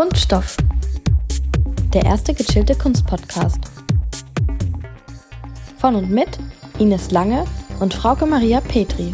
Kunststoff. Der erste gechillte Kunstpodcast. Von und mit Ines Lange und Frauke Maria Petri.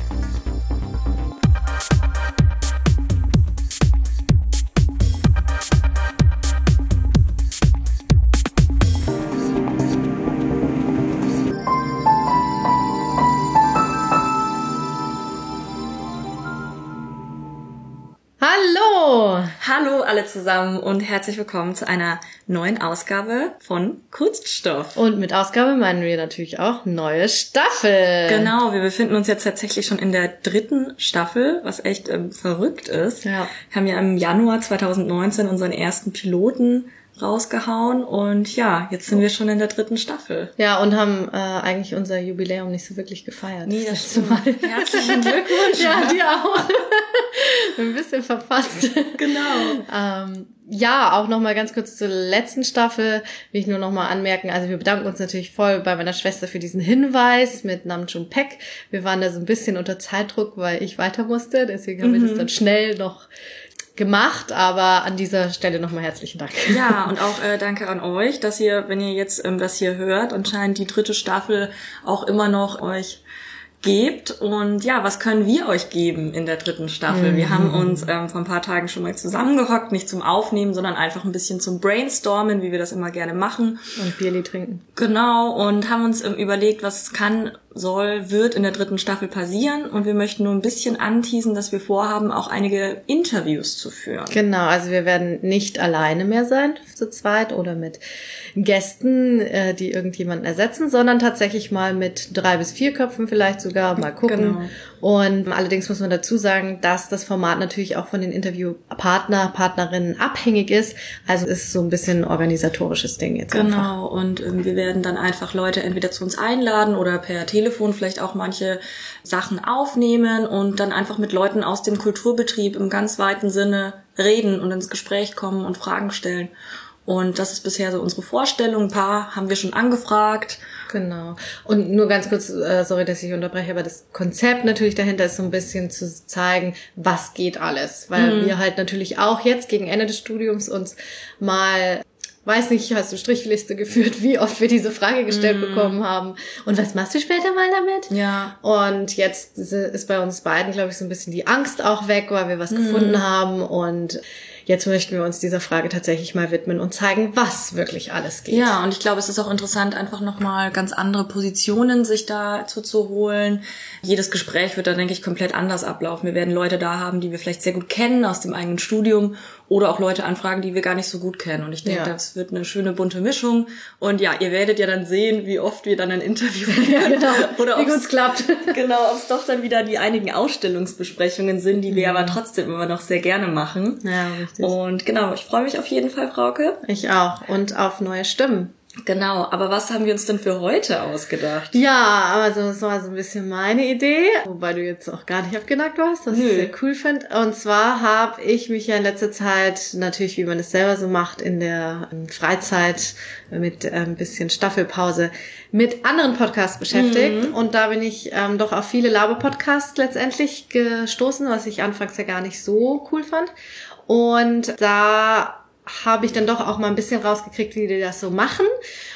Alle zusammen und herzlich willkommen zu einer neuen Ausgabe von Kunststoff. Und mit Ausgabe meinen wir natürlich auch neue Staffel. Genau, wir befinden uns jetzt tatsächlich schon in der dritten Staffel, was echt ähm, verrückt ist. Ja. Wir haben ja im Januar 2019 unseren ersten Piloten rausgehauen und ja, jetzt sind wir schon in der dritten Staffel. Ja, und haben äh, eigentlich unser Jubiläum nicht so wirklich gefeiert. Nee, das stimmt. Mal. Herzlichen Glückwunsch. ja, dir auch. Ein bisschen verpasst. Genau. Ähm, ja, auch nochmal ganz kurz zur letzten Staffel will ich nur nochmal anmerken. Also wir bedanken uns natürlich voll bei meiner Schwester für diesen Hinweis mit Namjoon Peck. Wir waren da so ein bisschen unter Zeitdruck, weil ich weiter musste. Deswegen haben wir das dann schnell noch gemacht. Aber an dieser Stelle nochmal herzlichen Dank. Ja, und auch äh, danke an euch, dass ihr, wenn ihr jetzt ähm, das hier hört, anscheinend die dritte Staffel auch immer noch euch gebt. Und ja, was können wir euch geben in der dritten Staffel? Wir haben uns ähm, vor ein paar Tagen schon mal zusammengehockt, nicht zum Aufnehmen, sondern einfach ein bisschen zum Brainstormen, wie wir das immer gerne machen. Und Bierli trinken. Genau, und haben uns ähm, überlegt, was kann, soll, wird in der dritten Staffel passieren. Und wir möchten nur ein bisschen anteasen, dass wir vorhaben, auch einige Interviews zu führen. Genau, also wir werden nicht alleine mehr sein, zu zweit oder mit Gästen, äh, die irgendjemanden ersetzen, sondern tatsächlich mal mit drei bis vier Köpfen vielleicht sogar mal gucken. Genau. Und allerdings muss man dazu sagen, dass das Format natürlich auch von den Interviewpartner, Partnerinnen abhängig ist. Also ist so ein bisschen ein organisatorisches Ding jetzt einfach. Genau, und ähm, wir werden dann einfach Leute entweder zu uns einladen oder per Telefon vielleicht auch manche Sachen aufnehmen und dann einfach mit Leuten aus dem Kulturbetrieb im ganz weiten Sinne reden und ins Gespräch kommen und Fragen stellen. Und das ist bisher so unsere Vorstellung. Ein paar haben wir schon angefragt. Genau. Und nur ganz kurz, äh, sorry, dass ich unterbreche, aber das Konzept natürlich dahinter ist so ein bisschen zu zeigen, was geht alles. Weil wir halt natürlich auch jetzt gegen Ende des Studiums uns mal Weiß nicht, hast du Strichliste geführt, wie oft wir diese Frage gestellt bekommen haben. Und was machst du später mal damit? Ja. Und jetzt ist bei uns beiden, glaube ich, so ein bisschen die Angst auch weg, weil wir was gefunden haben. Und jetzt möchten wir uns dieser Frage tatsächlich mal widmen und zeigen, was wirklich alles geht. Ja, und ich glaube, es ist auch interessant, einfach nochmal ganz andere Positionen sich dazu zu holen. Jedes Gespräch wird da, denke ich, komplett anders ablaufen. Wir werden Leute da haben, die wir vielleicht sehr gut kennen aus dem eigenen Studium oder auch Leute anfragen, die wir gar nicht so gut kennen. Und ich denke, Ja. das wird eine schöne bunte Mischung. Und ja, ihr werdet ja dann sehen, wie oft wir dann ein Interview Ja, genau. Oder wie ob's- gut's klappt. Genau, ob es doch dann wieder die einigen Ausstellungsbesprechungen sind, die wir aber trotzdem immer noch sehr gerne machen. Ja, richtig. Und genau, ich freue mich auf jeden Fall, Frauke. Ich auch. Und auf neue Stimmen. Genau, aber was haben wir uns denn für heute ausgedacht? Ja, also das war so ein bisschen meine Idee, wobei du jetzt auch gar nicht abgenackt warst, was Nö. ich sehr cool finde. Und zwar habe ich mich ja in letzter Zeit natürlich, wie man es selber so macht, in der ähm, Freizeit mit äh, ein bisschen Staffelpause mit anderen Podcasts beschäftigt. Und da bin ich ähm, doch auf viele Laber-Podcasts letztendlich gestoßen, was ich anfangs ja gar nicht so cool fand. Und da habe ich dann doch auch mal ein bisschen rausgekriegt, wie die das so machen.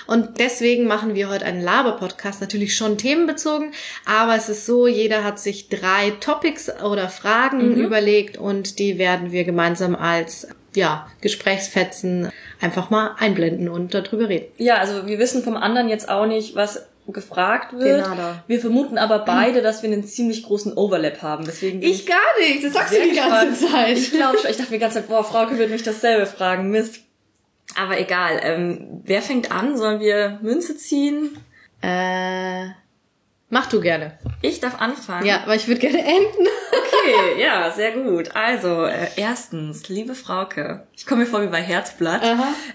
Und deswegen machen wir heute einen Laber-Podcast, natürlich schon themenbezogen, aber es ist so, jeder hat sich drei Topics oder Fragen überlegt und die werden wir gemeinsam als ja, Gesprächsfetzen einfach mal einblenden und darüber reden. Ja, also wir wissen vom anderen jetzt auch nicht, was gefragt wird. Genau da. Wir vermuten aber beide, dass wir einen ziemlich großen Overlap haben. Deswegen bin gar nicht, das sagst sehr gespannt. Zeit. Ich glaube schon. Ich dachte mir die ganze Zeit, boah, Frauke wird mich dasselbe fragen. Mist. Aber egal. Ähm, wer fängt an? Sollen wir Münze ziehen? Äh, mach du gerne. Ich darf anfangen. Ja, aber ich würde gerne enden. Okay, ja, sehr gut. Also, äh, erstens, liebe Frauke, ich komme mir vor wie bei Herzblatt.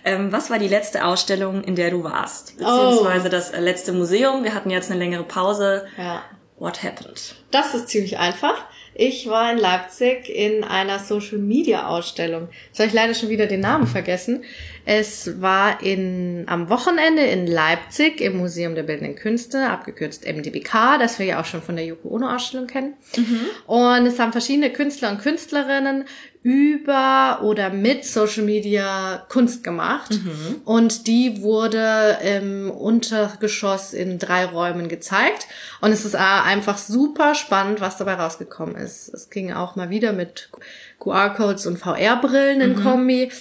Ähm, was war die letzte Ausstellung, in der du warst? Beziehungsweise das äh, letzte Museum. Wir hatten jetzt eine längere Pause. Ja. What happened? Das ist ziemlich einfach. Ich war in Leipzig in einer Social Media Ausstellung. Jetzt habe ich leider schon wieder den Namen vergessen. Es war in, am Wochenende in Leipzig im Museum der Bildenden Künste, abgekürzt MDBK, das wir ja auch schon von der Yoko Ono Ausstellung kennen. Mhm. Und es haben verschiedene Künstler und Künstlerinnen über oder mit Social Media Kunst gemacht. Mhm. Und die wurde im Untergeschoss in drei Räumen gezeigt. Und es ist einfach super spannend, was dabei rausgekommen ist. Es ging auch mal wieder mit QR-Codes und VR-Brillen in mhm. Kombi.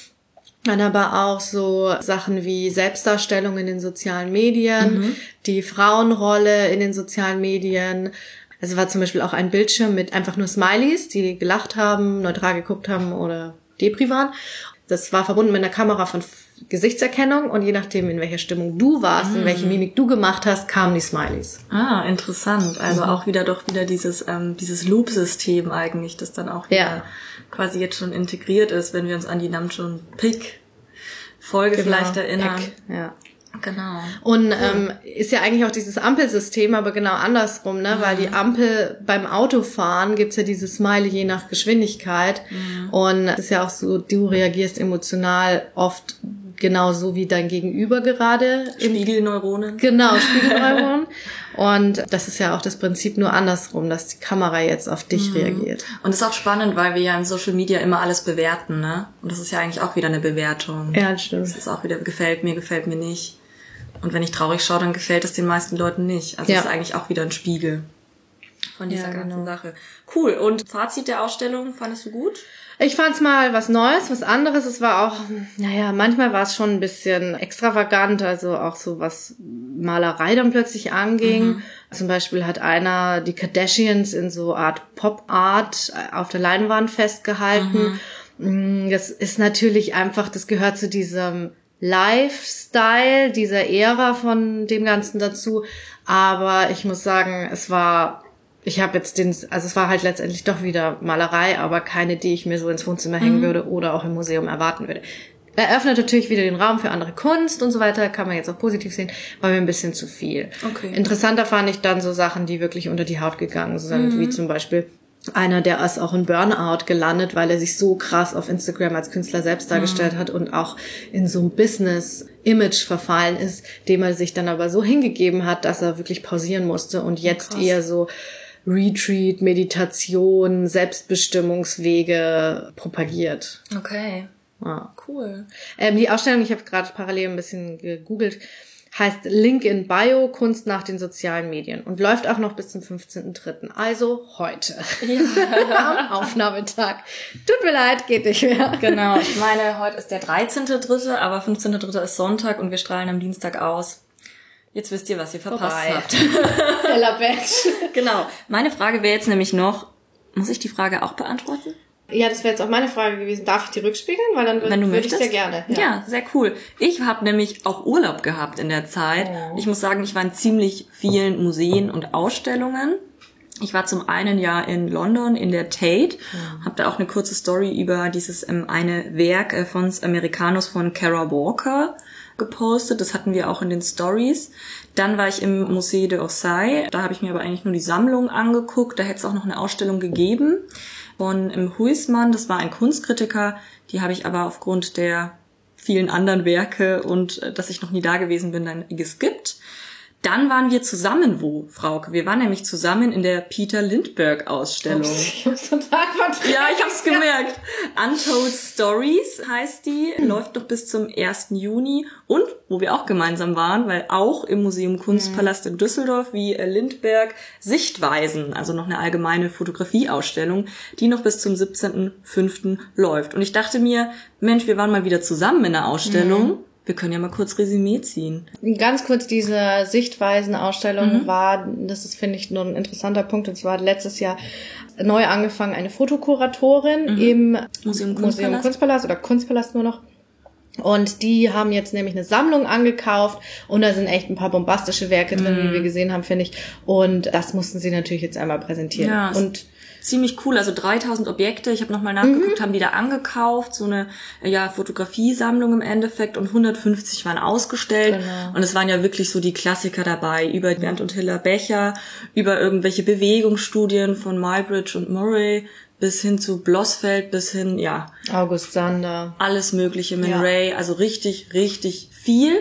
Dann aber auch so Sachen wie Selbstdarstellung in den sozialen Medien, mhm. die Frauenrolle in den sozialen Medien, also war zum Beispiel auch ein Bildschirm mit einfach nur Smileys, die gelacht haben, neutral geguckt haben oder Depri waren. Das war verbunden mit einer Kamera von Gesichtserkennung und je nachdem, in welcher Stimmung du warst, mm. in welche Mimik du gemacht hast, kamen die Smileys. Ah, interessant. Also mhm. auch wieder doch wieder dieses, ähm, dieses Loop-System eigentlich, das dann auch wieder ja. quasi jetzt schon integriert ist, wenn wir uns an die Namjoon Pick Folge genau. vielleicht erinnern. Eck, ja. Genau. Und ähm, ist ja eigentlich auch dieses Ampelsystem, aber genau andersrum, ne? Mhm. Weil die Ampel beim Autofahren gibt's ja dieses Smiley je nach Geschwindigkeit. Mhm. Und es ist ja auch so, du reagierst emotional oft genauso wie dein Gegenüber gerade. Spiegelneuronen. Genau, Spiegelneuronen. Und das ist ja auch das Prinzip nur andersrum, dass die Kamera jetzt auf dich mhm. reagiert. Und das ist auch spannend, weil wir ja in Social Media immer alles bewerten, ne? Und das ist ja eigentlich auch wieder eine Bewertung. Ja, stimmt. Das ist auch wieder, gefällt mir, gefällt mir nicht. Und wenn ich traurig schaue, dann gefällt es den meisten Leuten nicht. Also ja. ist eigentlich auch wieder ein Spiegel von dieser ja, ganzen genau. Sache. Cool. Und Fazit der Ausstellung, fandest du gut? Ich fand's mal was Neues, was anderes. Es war auch, naja, manchmal war es schon ein bisschen extravagant, also auch so was Malerei dann plötzlich anging. Mhm. Zum Beispiel hat einer die Kardashians in so Art Pop-Art auf der Leinwand festgehalten. Mhm. Mm, das ist natürlich einfach, das gehört zu diesem Lifestyle dieser Ära von dem Ganzen dazu. Aber ich muss sagen, es war, ich habe jetzt den, also es war halt letztendlich doch wieder Malerei, aber keine, die ich mir so ins Wohnzimmer hängen mhm. würde oder auch im Museum erwarten würde. Eröffnet natürlich wieder den Raum für andere Kunst und so weiter, kann man jetzt auch positiv sehen, war mir ein bisschen zu viel. Okay. Interessanter fand ich dann so Sachen, die wirklich unter die Haut gegangen sind, mhm. wie zum Beispiel einer, der ist auch in Burnout gelandet, weil er sich so krass auf Instagram als Künstler selbst dargestellt mhm. hat und auch in so ein Business-Image verfallen ist, dem er sich dann aber so hingegeben hat, dass er wirklich pausieren musste und jetzt krass. eher so Retreat, Meditation, Selbstbestimmungswege propagiert. Okay. Ja. Cool. Ähm, die Ausstellung, ich habe gerade parallel ein bisschen gegoogelt, heißt Link in Bio, Kunst nach den sozialen Medien und läuft auch noch bis zum 15.3., also heute. Ja. Am Aufnahmetag. Tut mir leid, geht nicht mehr. Genau, ich meine, heute ist der 13.3., aber 15.3. ist Sonntag und wir strahlen am Dienstag aus. Jetzt wisst ihr, was ihr verpasst Vorbei. habt. Ella Batch. genau. Meine Frage wäre jetzt nämlich noch, muss ich die Frage auch beantworten? Ja, das wäre jetzt auch meine Frage gewesen. Darf ich die rückspiegeln? Weil dann würde würd ich sehr gerne. Ja. ja, sehr cool. Ich habe nämlich auch Urlaub gehabt in der Zeit. Oh. Ich muss sagen, ich war in ziemlich vielen Museen und Ausstellungen. Ich war zum einen Jahr in London in der Tate, mhm. habe da auch eine kurze Story über dieses ähm, eine Werk äh, von Americanos von Kara Walker gepostet. Das hatten wir auch in den Stories. Dann war ich im Musée de Orsay. Da habe ich mir aber eigentlich nur die Sammlung angeguckt. Da hätte es auch noch eine Ausstellung gegeben von im Huismann. Das war ein Kunstkritiker. Die habe ich aber aufgrund der vielen anderen Werke und äh, dass ich noch nie da gewesen bin, dann geskippt. Dann waren wir zusammen wo, Frauke? Wir waren nämlich zusammen in der Peter Lindbergh Ausstellung. Ups, ich hab's total verdreht. Ja, ich hab's gemerkt. Untold Stories heißt die, läuft noch bis zum 1. Juni und wo wir auch gemeinsam waren, weil auch im Museum Kunstpalast in Düsseldorf wie äh, Lindbergh Sichtweisen, also noch eine allgemeine Fotografieausstellung, die noch bis zum 17.05. läuft. Und ich dachte mir, Mensch, wir waren mal wieder zusammen in der Ausstellung. Mhm wir können ja mal kurz Resümee ziehen. Ganz kurz, diese Sichtweisenausstellung mhm. war, das ist, finde ich, nur ein interessanter Punkt, und zwar letztes Jahr neu angefangen eine Fotokuratorin mhm. im Museum Kunstpalast. Museum Kunstpalast oder Kunstpalast nur noch. Und die haben jetzt nämlich eine Sammlung angekauft und da sind echt ein paar bombastische Werke drin, Mhm. wie wir gesehen haben, finde ich. Und das mussten sie natürlich jetzt einmal präsentieren. Ja, und ziemlich cool. Also 3000 Objekte. Ich habe nochmal nachgeguckt, haben die da angekauft. So eine ja, Fotografiesammlung im Endeffekt. Und 150 waren ausgestellt. Genau. Und es waren ja wirklich so die Klassiker dabei. Über Bernd und Hiller Becher, über irgendwelche Bewegungsstudien von Mybridge und Murray bis hin zu Blossfeld, bis hin, ja, August Sander. alles mögliche, Man Ja. Ray. Also richtig, richtig viel.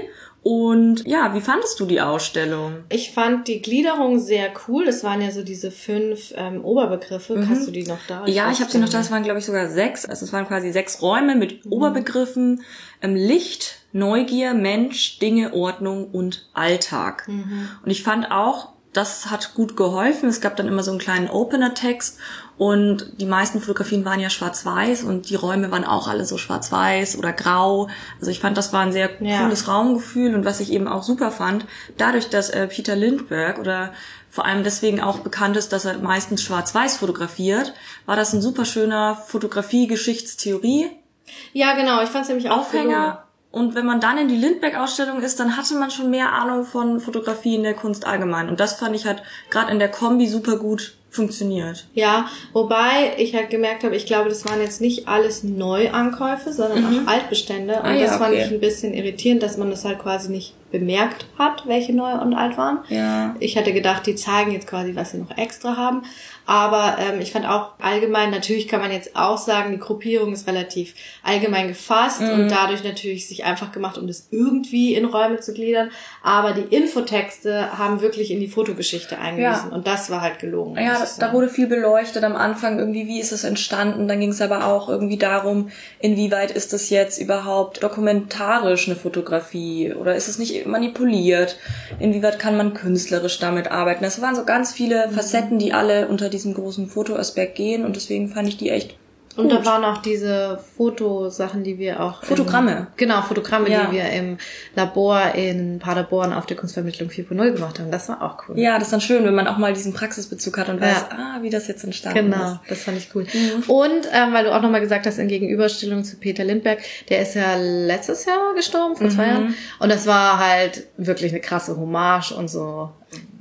Und ja, wie fandest du die Ausstellung? Ich fand die Gliederung sehr cool. Das waren ja so diese fünf ähm, Oberbegriffe. Hast du die noch da? Mhm. Ja, ich habe sie noch da. Es waren, glaube ich, sogar sechs. Also es waren quasi sechs Räume mit Oberbegriffen ähm, Licht, Neugier, Mensch, Dinge, Ordnung und Alltag. Und ich fand auch, das hat gut geholfen. Es gab dann immer so einen kleinen Opener-Text und die meisten Fotografien waren ja schwarz-weiß und die Räume waren auch alle so schwarz-weiß oder grau. Also ich fand, das war ein sehr Ja. cooles Raumgefühl und was ich eben auch super fand, dadurch, dass äh, Peter Lindbergh oder vor allem deswegen auch bekannt ist, dass er meistens schwarz-weiß fotografiert, war das ein super schöner Fotografie-Geschichtstheorie Ja, genau. Ich fand es nämlich auch. Aufhänger. Und wenn man dann in die Lindbergh-Ausstellung ist, dann hatte man schon mehr Ahnung von Fotografie in der Kunst allgemein. Und das fand ich hat gerade in der Kombi super gut funktioniert. Ja, wobei ich halt gemerkt habe, ich glaube, das waren jetzt nicht alles Neuankäufe, sondern auch Altbestände. Und Ah, ja, das fand okay. ich ein bisschen irritierend, dass man das halt quasi nicht bemerkt hat, welche neu und alt waren. Ja. Ich hatte gedacht, die zeigen jetzt quasi, was sie noch extra haben. Aber ähm, ich fand auch allgemein, natürlich kann man jetzt auch sagen, die Gruppierung ist relativ allgemein gefasst Mhm. und dadurch natürlich sich einfach gemacht, um das irgendwie in Räume zu gliedern. Aber die Infotexte haben wirklich in die Fotogeschichte eingewiesen Ja. und das war halt gelogen. Ja, das, da wurde viel beleuchtet am Anfang, irgendwie, wie ist es entstanden. Dann ging es aber auch irgendwie darum, inwieweit ist das jetzt überhaupt dokumentarisch eine Fotografie oder ist es nicht manipuliert? Inwieweit kann man künstlerisch damit arbeiten? Das waren so ganz viele Facetten, die alle unter diesem großen Fotoaspekt gehen und deswegen fand ich die echt Und gut. da waren auch diese Fotosachen, die wir auch. Fotogramme. Im, genau, Fotogramme, Ja. die wir im Labor in Paderborn auf der Kunstvermittlung 4.0 gemacht haben. Das war auch cool. Ja, das ist dann schön, wenn man auch mal diesen Praxisbezug hat und Ja. weiß, ah, wie das jetzt entstanden Genau, ist. das fand ich cool. Und ähm, weil du auch nochmal gesagt hast, in Gegenüberstellung zu Peter Lindbergh, der ist ja letztes Jahr gestorben, vor zwei Jahren. Und das war halt wirklich eine krasse Hommage und so.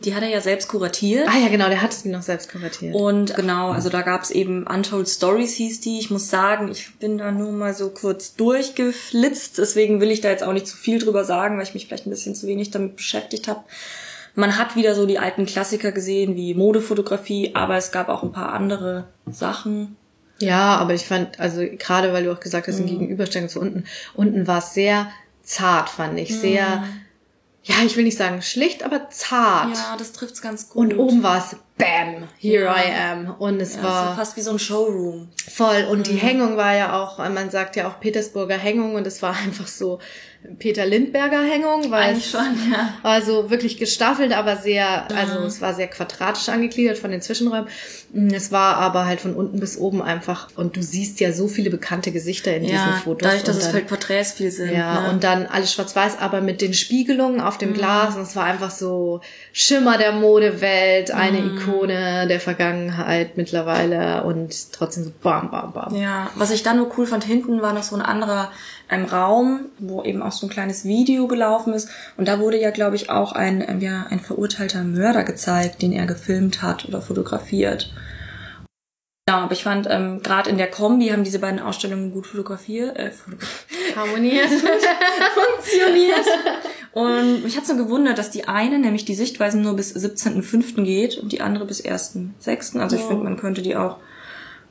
Die hat er ja selbst kuratiert. Ah ja, genau, der hat es noch selbst konvertiert. Und genau, also da gab's eben Untold Stories hieß die. Ich muss sagen, ich bin da nur mal so kurz durchgeflitzt. Deswegen will ich da jetzt auch nicht zu viel drüber sagen, weil ich mich vielleicht ein bisschen zu wenig damit beschäftigt habe. Man hat wieder so die alten Klassiker gesehen, wie Modefotografie, aber es gab auch ein paar andere Sachen. Ja, aber ich fand, also gerade weil du auch gesagt hast, in Gegenüberstellung zu unten, unten war es sehr zart, fand ich. Sehr, ja, ich will nicht sagen schlicht, aber zart. Ja, das trifft's ganz gut. Und oben war es Bam, here Ja. I am. Und es ja, war fast wie so ein Showroom. voll. Und Mhm. die Hängung war ja auch, man sagt ja auch Petersburger Hängung und es war einfach so Peter Lindberger Hängung, weil Eigentlich schon, ja. also wirklich gestaffelt, aber sehr, also es war sehr quadratisch angegliedert von den Zwischenräumen. Mm, Es war aber halt von unten bis oben einfach, und du siehst ja so viele bekannte Gesichter in diesen Ja, Fotos. dadurch, dass und es dann, halt Porträts viel sind. ja, ne? und dann alles schwarz-weiß, aber mit den Spiegelungen auf Mhm. dem Glas. Und es war einfach so Schimmer der Modewelt, eine Mhm. Ikone der Vergangenheit mittlerweile und trotzdem so bam, bam, bam. Ja, was ich dann nur cool fand, hinten war noch so ein anderer ähm, Raum, wo eben auch so ein kleines Video gelaufen ist. Und da wurde ja, glaube ich, auch ein, ähm, ja, ein verurteilter Mörder gezeigt, den er gefilmt hat oder fotografiert. Ja, aber ich fand, ähm, gerade in der Kombi haben diese beiden Ausstellungen gut fotografiert, äh, fotografiert Harmoniert. funktioniert. Und mich hat so gewundert, dass die eine, nämlich die Sichtweisen, nur bis 17.05. geht und die andere bis 1.06. Also ich Ja. finde, man könnte die auch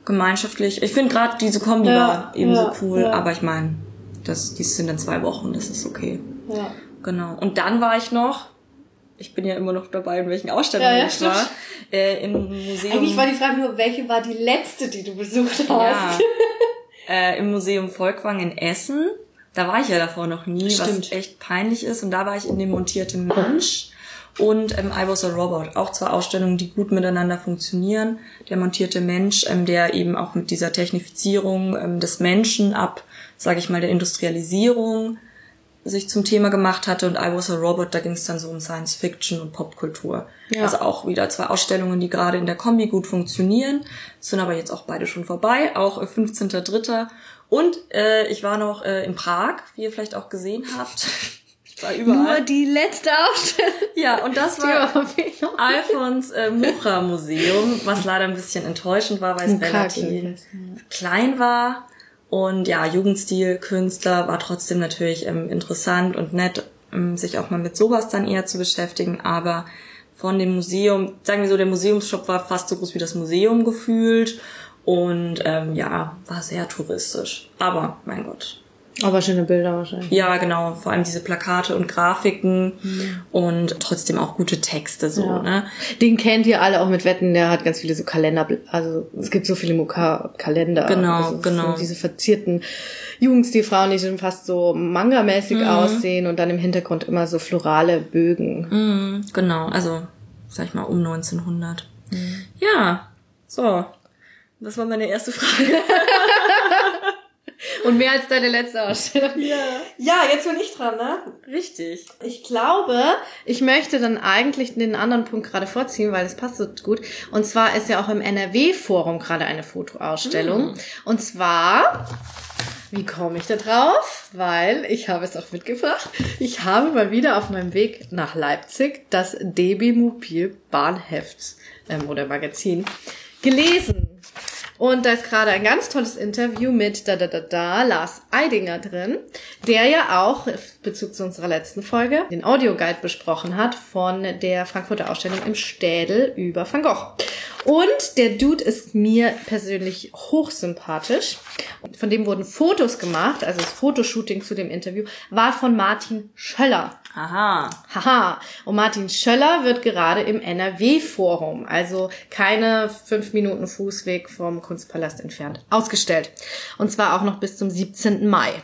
gemeinschaftlich. Ich finde gerade diese Kombi Ja, war eben ja, so cool, aber ich meine, das, die sind in zwei Wochen, das ist okay. ja. Genau. Und dann war ich noch, ich bin ja immer noch dabei, in welchen Ausstellungen Ja, ja, ich war, äh, im Museum. Eigentlich war die Frage nur, welche war die letzte, die du besucht Ja. hast? äh, im Museum Volkwang in Essen. Da war ich ja davor noch nie, Stimmt. was echt peinlich ist. Und da war ich in dem montierten Mensch und ähm, I Was a Robot. Auch zwei Ausstellungen, die gut miteinander funktionieren. Der montierte Mensch, ähm, der eben auch mit dieser Technifizierung ähm, des Menschen ab, sage ich mal, der Industrialisierung sich zum Thema gemacht hatte und I Was a Robot, da ging es dann so um Science Fiction und Popkultur. Ja. Also auch wieder zwei Ausstellungen, die gerade in der Kombi gut funktionieren, sind aber jetzt auch beide schon vorbei, auch äh, 15.3. Und äh, ich war noch äh, in Prag, wie ihr vielleicht auch gesehen habt. Ich war überall. Nur die letzte Ausstellung. Ja, und das war Alfons äh, Mucha Museum, was leider ein bisschen enttäuschend war, weil es relativ klein war. Und ja, Jugendstil, Künstler war trotzdem natürlich ähm, interessant und nett, ähm, sich auch mal mit sowas dann eher zu beschäftigen. Aber von dem Museum, sagen wir so, der Museumsshop war fast so groß wie das Museum gefühlt. Und ähm, ja, war sehr touristisch. Aber mein Gott, aber schöne Bilder wahrscheinlich. ja, genau. Vor allem diese Plakate und Grafiken und trotzdem auch gute Texte so, Ja. ne? Den kennt ihr alle auch mit Wetten, der hat ganz viele so Kalender, also es gibt so viele Muka-Kalender. Genau, also genau. Diese verzierten Jugendstilfrauen, die schon fast so Manga-mäßig Mhm. aussehen und dann im Hintergrund immer so florale Bögen. Mhm, genau, also sag ich mal um 1900. Mhm. Ja, so. Das war meine erste Frage. Und mehr als deine letzte Ausstellung. ja. Ja, jetzt bin ich dran, ne? Richtig. Ich glaube, ich möchte dann eigentlich den anderen Punkt gerade vorziehen, weil das passt so gut. Und zwar ist ja auch im NRW-Forum gerade eine Fotoausstellung. Und zwar, wie komme ich da drauf? Weil ich habe es auch mitgebracht. Ich habe mal wieder auf meinem Weg nach Leipzig das DB Mobil Bahnheft ähm, oder Magazin gelesen. Und da ist gerade ein ganz tolles Interview mit da da da da Lars Eidinger drin, der ja auch Bezug zu unserer letzten Folge den Audioguide besprochen hat von der Frankfurter Ausstellung im Städel über Van Gogh. Und der Dude ist mir persönlich hochsympathisch. Von dem wurden Fotos gemacht, also das Fotoshooting zu dem Interview war von Martin Schöller. Aha. Haha. Und Martin Schöller wird gerade im NRW-Forum, also keine fünf Minuten Fußweg vom Kunstpalast entfernt, ausgestellt. Und zwar auch noch bis zum 17. Mai.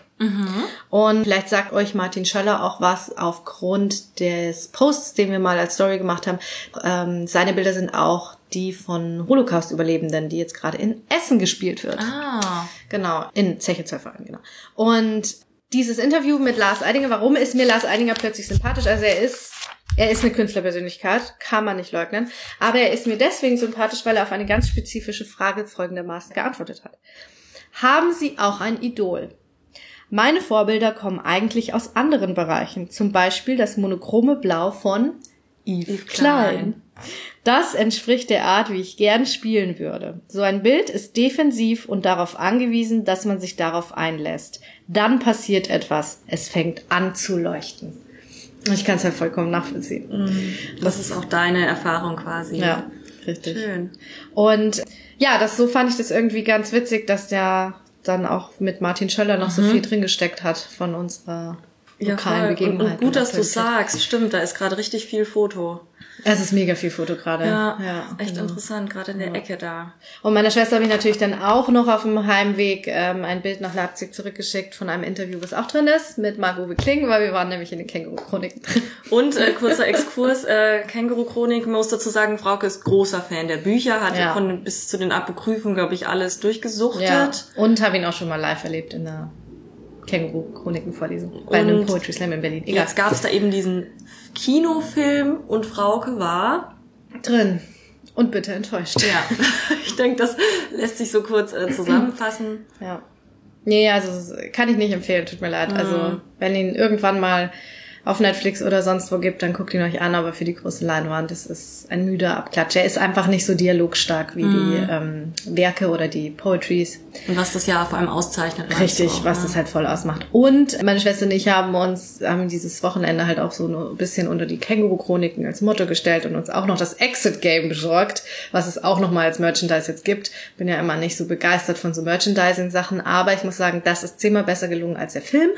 Und vielleicht sagt euch Martin Schöller auch was aufgrund des Posts, den wir mal als Story gemacht haben. Ähm, seine Bilder sind auch die von Holocaust-Überlebenden, die jetzt gerade in Essen gespielt wird. Ah. Genau, in Zeche Zollverein, genau. Und dieses Interview mit Lars Eidinger, warum ist mir Lars Eidinger plötzlich sympathisch? Also er ist, er ist eine Künstlerpersönlichkeit, kann man nicht leugnen. Aber er ist mir deswegen sympathisch, weil er auf eine ganz spezifische Frage folgendermaßen geantwortet hat. Haben Sie auch ein Idol? Meine Vorbilder kommen eigentlich aus anderen Bereichen, zum Beispiel das monochrome Blau von Yves. Klein. Das entspricht der Art, wie ich gern spielen würde. So ein Bild ist defensiv und darauf angewiesen, dass man sich darauf einlässt. Dann passiert etwas. Es fängt an zu leuchten. Ich kann es ja vollkommen nachvollziehen. Das ist auch deine Erfahrung quasi. Ja, richtig. Schön. Und ja, das so fand ich das irgendwie ganz witzig, dass der dann auch mit Martin Schöller noch so viel drin gesteckt hat von unserer lokalen voll. und, Begebenheit. und gut, dass du sagst. Stimmt, da ist gerade richtig viel Foto. Es ist mega viel Foto gerade. Ja, echt genau. interessant, gerade in der Ecke da. Und meiner Schwester habe ich natürlich dann auch noch auf dem Heimweg ähm, ein Bild nach Leipzig zurückgeschickt von einem Interview, was auch drin ist, mit Margot Kling, weil wir waren nämlich in den Känguru-Chroniken drin. Und äh, kurzer Exkurs, äh, Känguru-Chronik, man muss dazu sagen, Frauke ist großer Fan der Bücher, hat Ja. von bis zu den Apokryphen, glaube ich, alles durchgesuchtet. Ja. Und habe ihn auch schon mal live erlebt in der Känguru-Chroniken-Vorlesung. Bei einem Poetry Slam in Berlin. Egal. Jetzt gab es da eben diesen Kinofilm und Frauke war. Drin. Und bitte enttäuscht. Ja, ich denke, das lässt sich so kurz äh, zusammenfassen. Ja. Nee, also kann ich nicht empfehlen, tut mir leid. Mhm. Also, wenn ihn irgendwann mal auf Netflix oder sonst wo gibt, dann guckt ihn euch an, aber für die große Leinwand, das ist ein müder Abklatsch. Er ist einfach nicht so dialogstark wie Mhm. die ähm, Werke oder die Poetries. Und was das ja vor allem auszeichnet. Richtig, auch, was ne? das halt voll ausmacht. Und meine Schwester und ich haben uns haben dieses Wochenende halt auch so ein bisschen unter die Känguru-Chroniken als Motto gestellt und uns auch noch das Exit-Game besorgt, was es auch nochmal als Merchandise jetzt gibt. Bin ja immer nicht so begeistert von so Merchandising-Sachen, aber ich muss sagen, das ist zehnmal besser gelungen als der Film.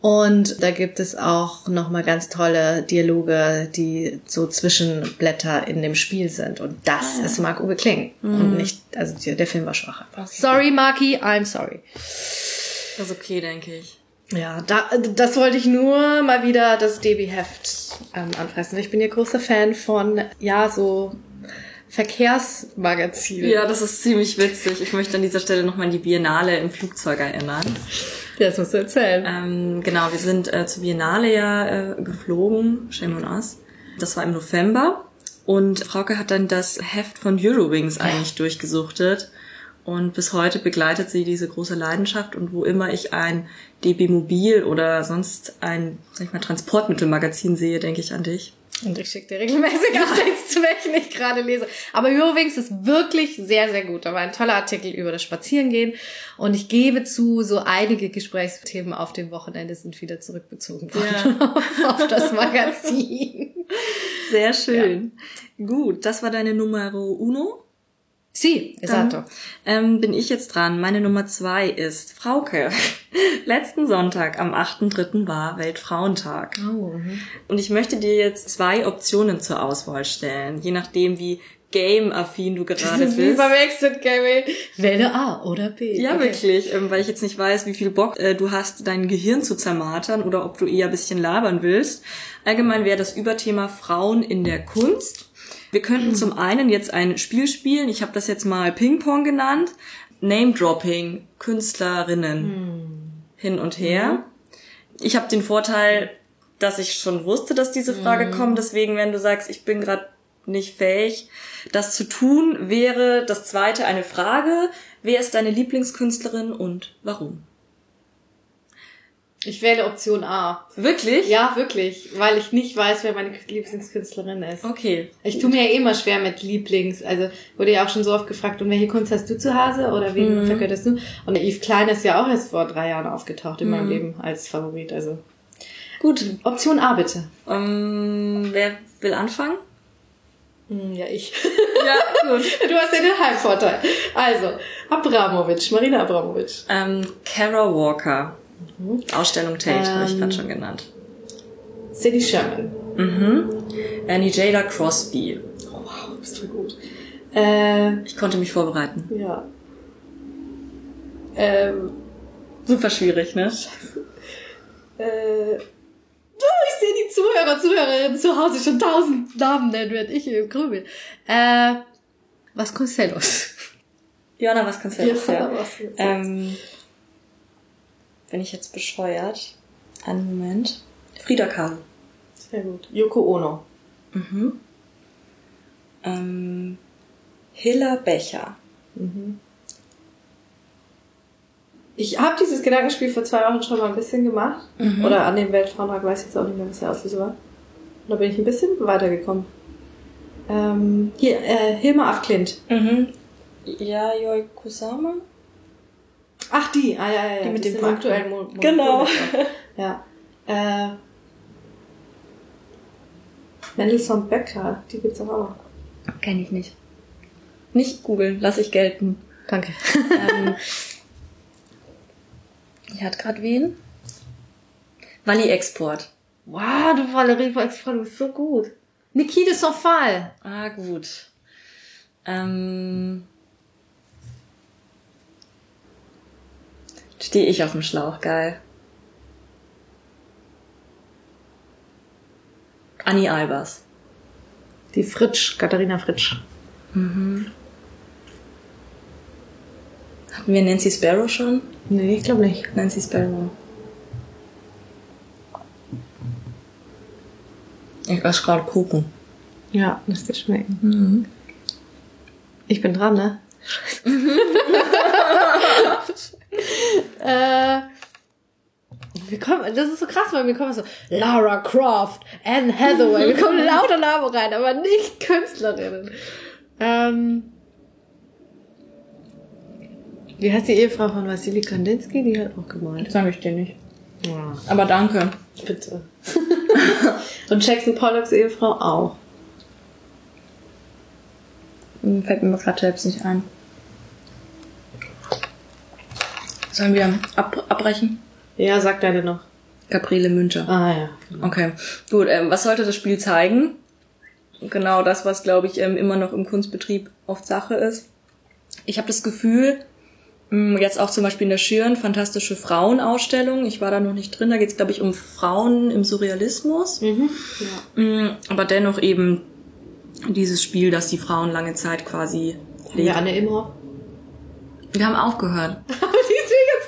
Und da gibt es auch nochmal ganz tolle Dialoge, die so Zwischenblätter in dem Spiel sind. Und das ist Marc-Uwe Kling. Und nicht, also der Film war schwach. einfach. Sorry, Marky, I'm sorry. Das ist okay, denke ich. Ja, da, das wollte ich nur mal wieder das DB-Heft ähm, anfressen. Ich bin ja großer Fan von, ja, so Verkehrsmagazinen. Ja, das ist ziemlich witzig. Ich möchte an dieser Stelle nochmal an die Biennale im Flugzeug erinnern. Das musst du erzählen. Ähm, genau, wir sind äh, zur Biennale ja äh, geflogen, shame on us. Das war im November und Frauke hat dann das Heft von Eurowings eigentlich durchgesuchtet Und bis heute begleitet sie diese große Leidenschaft und wo immer ich ein DB Mobil oder sonst ein, sag ich mal, Transportmittelmagazin sehe, denke ich an dich. Und ich schicke dir regelmäßig Updates zu, welchen ich gerade lese. Aber Eurowings ist wirklich sehr, sehr gut. Da war ein toller Artikel über das Spazierengehen. Und ich gebe zu, so einige Gesprächsthemen auf dem Wochenende sind wieder zurückbezogen worden ja. auf das Magazin. Sehr schön. Ja. Gut, das war deine Numero uno. Sie, esatto. ähm, bin ich jetzt dran. Meine Nummer zwei ist Frauke. Letzten Sonntag am 8.3. war Weltfrauentag. Oh, mhm. Und ich möchte dir jetzt zwei Optionen zur Auswahl stellen, je nachdem wie game-affin du gerade bist. Wie beim Exit Game. Wähle A oder B. Ja, okay. wirklich, ähm, weil ich jetzt nicht weiß, wie viel Bock äh, du hast, dein Gehirn zu zermartern oder ob du eher ein bisschen labern willst. Allgemein wäre das Überthema Frauen in der Kunst. Wir könnten zum einen jetzt ein Spiel spielen. Ich habe das jetzt mal Ping-Pong genannt. Name-Dropping, Künstlerinnen hm. Hin und her. Mhm. Ich habe den Vorteil, dass ich schon wusste, dass diese Frage mhm. kommt. Deswegen, wenn du sagst, ich bin gerade nicht fähig, das zu tun, wäre das zweite eine Frage. Wer ist deine Lieblingskünstlerin und warum? Ich wähle Option A. Wirklich? Ja, wirklich. Weil ich nicht weiß, wer meine Lieblingskünstlerin ist. Okay. Ich tue mir ja eh immer schwer mit Lieblings. Also wurde ja auch schon so oft gefragt, und welche Kunst hast du zu Hause oder wen mhm. vergötterst du? Und Yves Klein ist ja auch erst vor drei Jahren aufgetaucht in mhm. meinem Leben als Favorit. Also gut. Option A bitte. Um, ähm, wer will anfangen? Hm, ja, ich. Ja, gut. du hast ja den Heimvorteil. Also, Abramovic, Marina Abramovic. Ähm, Kara Walker. Mhm. Ausstellung Tate ähm, habe ich gerade schon genannt. Cindy Sherman. Mhm. Annie Jada Crosby. Oh, wow, bist du gut. Äh, ich konnte mich vorbereiten. Ja. Ähm, Super schwierig, ne? Scheiße. Äh, oh, ich sehe die Zuhörer, Zuhörerinnen zu Hause schon tausend Namen nennen, wenn ich hier grübel. Äh, was Concelos. Joanna Vasconcelos, ja. ja. Was ähm, bin ich jetzt bescheuert? Einen Moment. Frida Kahlo. Sehr gut. Yoko Ono. Mhm. Ähm, Hilla Becher. Mhm. Ich habe dieses Gedankenspiel vor zwei Wochen schon mal ein bisschen gemacht. Mhm. Oder an dem Weltfrauentag, weiß ich jetzt auch nicht mehr, was der Auslöser war. Und da bin ich ein bisschen weitergekommen. Ähm, hier, äh, Hilma af Klint. Mhm. Yayoi Kusama? Ach, die, ah, ja, ja, ja. Die mit dem aktuellen Mo Mo Genau. ja. Äh, Mendelssohn Becker, die gibt's auch noch. Kenn ich nicht. Nicht googeln, lass ich gelten. Danke. ähm, die hat gerade wen? Wally Export. Wow, du Valerie Export, du bist so gut. Niki de Sonfal. Ah, gut. Ähm, Stehe ich auf dem Schlauch, geil. Annie Albers. Die Fritsch, Katharina Fritsch. Mhm. Hatten wir Nancy Sparrow schon? Nee, ich glaube nicht. Nancy Sparrow. Ich lass gerade gucken. Ja, dir schmecken. Mhm. Ich bin dran, ne? Scheiße. äh, wir kommen, das ist so krass, weil wir kommen so Lara Croft, Anne Hathaway, wir kommen lauter Namen rein, aber nicht Künstlerinnen. Ähm, wie heißt die Ehefrau von Wassili Kandinsky? Die hat auch gemalt. Sag ich dir nicht. Ja. Aber danke. Bitte. Und Jackson Pollocks Ehefrau auch. Fällt mir gerade selbst nicht ein. Sollen wir ab abbrechen? Ja, sag deine noch. Gabriele Müncher. Ah ja. Okay. Gut, ähm, was sollte das Spiel zeigen? Genau das, was, glaube ich, ähm, immer noch im Kunstbetrieb oft Sache ist. Ich habe das Gefühl, mh, jetzt auch zum Beispiel in der Schirn, fantastische Frauenausstellung. Ich war da noch nicht drin. Da geht es, glaube ich, um Frauen im Surrealismus. Mhm. Ja. Mh, aber dennoch eben dieses Spiel, das die Frauen lange Zeit quasi leben. Ja, Anne Imhoff. Wir haben aufgehört.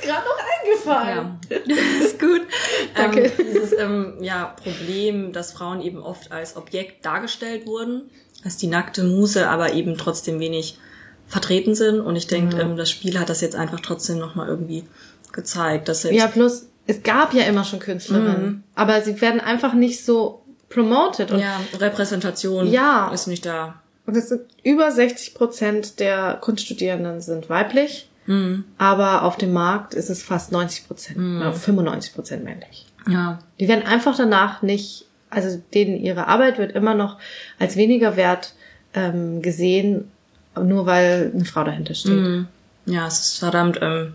gerade noch eingefallen. Ja, ist gut. Danke. Ähm, dieses ähm, ja, Problem, dass Frauen eben oft als Objekt dargestellt wurden, als die nackte Muse, aber eben trotzdem wenig vertreten sind. Und ich denke, ähm, das Spiel hat das jetzt einfach trotzdem nochmal irgendwie gezeigt. Dass Ja, plus, es gab ja immer schon Künstlerinnen, Mhm. aber sie werden einfach nicht so promoted. Und, ja, Repräsentation Ja. ist nicht da. und es sind über 60 Prozent der Kunststudierenden sind weiblich, Mhm. aber auf dem Markt ist es fast 90 Prozent, oder 95 Prozent männlich. Ja. Die werden einfach danach nicht, also denen ihre Arbeit wird immer noch als weniger wert ähm, gesehen, nur weil eine Frau dahinter steht. Mhm. Ja, es ist verdammt ähm,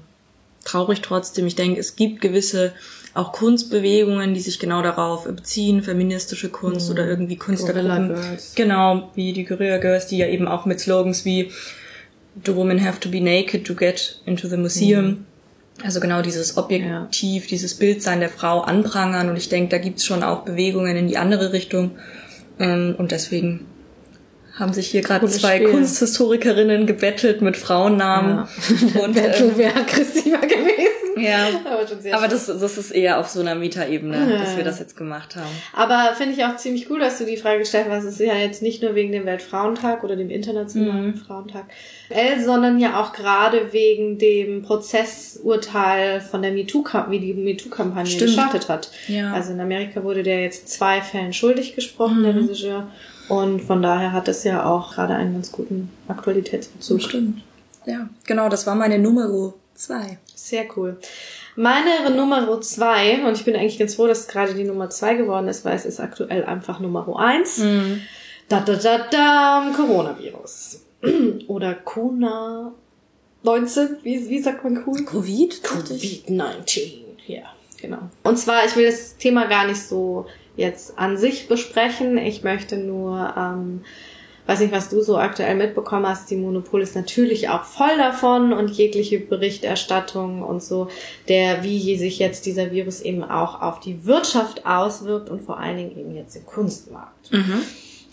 traurig trotzdem. Ich denke, es gibt gewisse auch Kunstbewegungen, die sich genau darauf beziehen, feministische Kunst oder irgendwie Künstlergruppen. Genau, wie die Guerilla Girls, die ja eben auch mit Slogans wie The women have to be naked to get into the museum. Also genau dieses Objektiv, dieses Bildsein der Frau anprangern. Und ich denke, da gibt's schon auch Bewegungen in die andere Richtung. Ähm, Und deswegen haben sich hier gerade zwei Spiel. Kunsthistorikerinnen gebettelt mit Frauennamen. Und, ähm, Battle wäre aggressiver gewesen. Ja, Aber schon sehr aber das, das ist eher auf so einer Metaebene, dass wir das jetzt gemacht haben. Aber finde ich auch ziemlich cool, dass du die Frage gestellt hast. Es ist ja jetzt nicht nur wegen dem Weltfrauentag oder dem Internationalen Mhm. Frauentag, äh, sondern ja auch gerade wegen dem Prozessurteil von der MeToo, wie die MeToo-Kampagne gestartet hat. Ja. Mhm. Also in Amerika wurde der jetzt zwei Fällen schuldig gesprochen, der Regisseur. Und von daher hat es ja auch gerade einen ganz guten Aktualitätsbezug. Stimmt. Ja, genau, das war meine Nummer zwei. Sehr cool. Meine Nummer zwei, und ich bin eigentlich ganz froh, dass es gerade die Nummer zwei geworden ist, weil es ist aktuell einfach Nummer eins. Da, da, da, da, Coronavirus. Oder Kona 19, wie, wie sagt man cool? Covid? Covid-19, ja, genau. Und zwar, ich will das Thema gar nicht so jetzt an sich besprechen. Ich möchte nur, ähm, weiß nicht, was du so aktuell mitbekommen hast, die Monopol ist natürlich auch voll davon und jegliche Berichterstattung und so, der, wie sich jetzt dieser Virus eben auch auf die Wirtschaft auswirkt und vor allen Dingen eben jetzt den Kunstmarkt.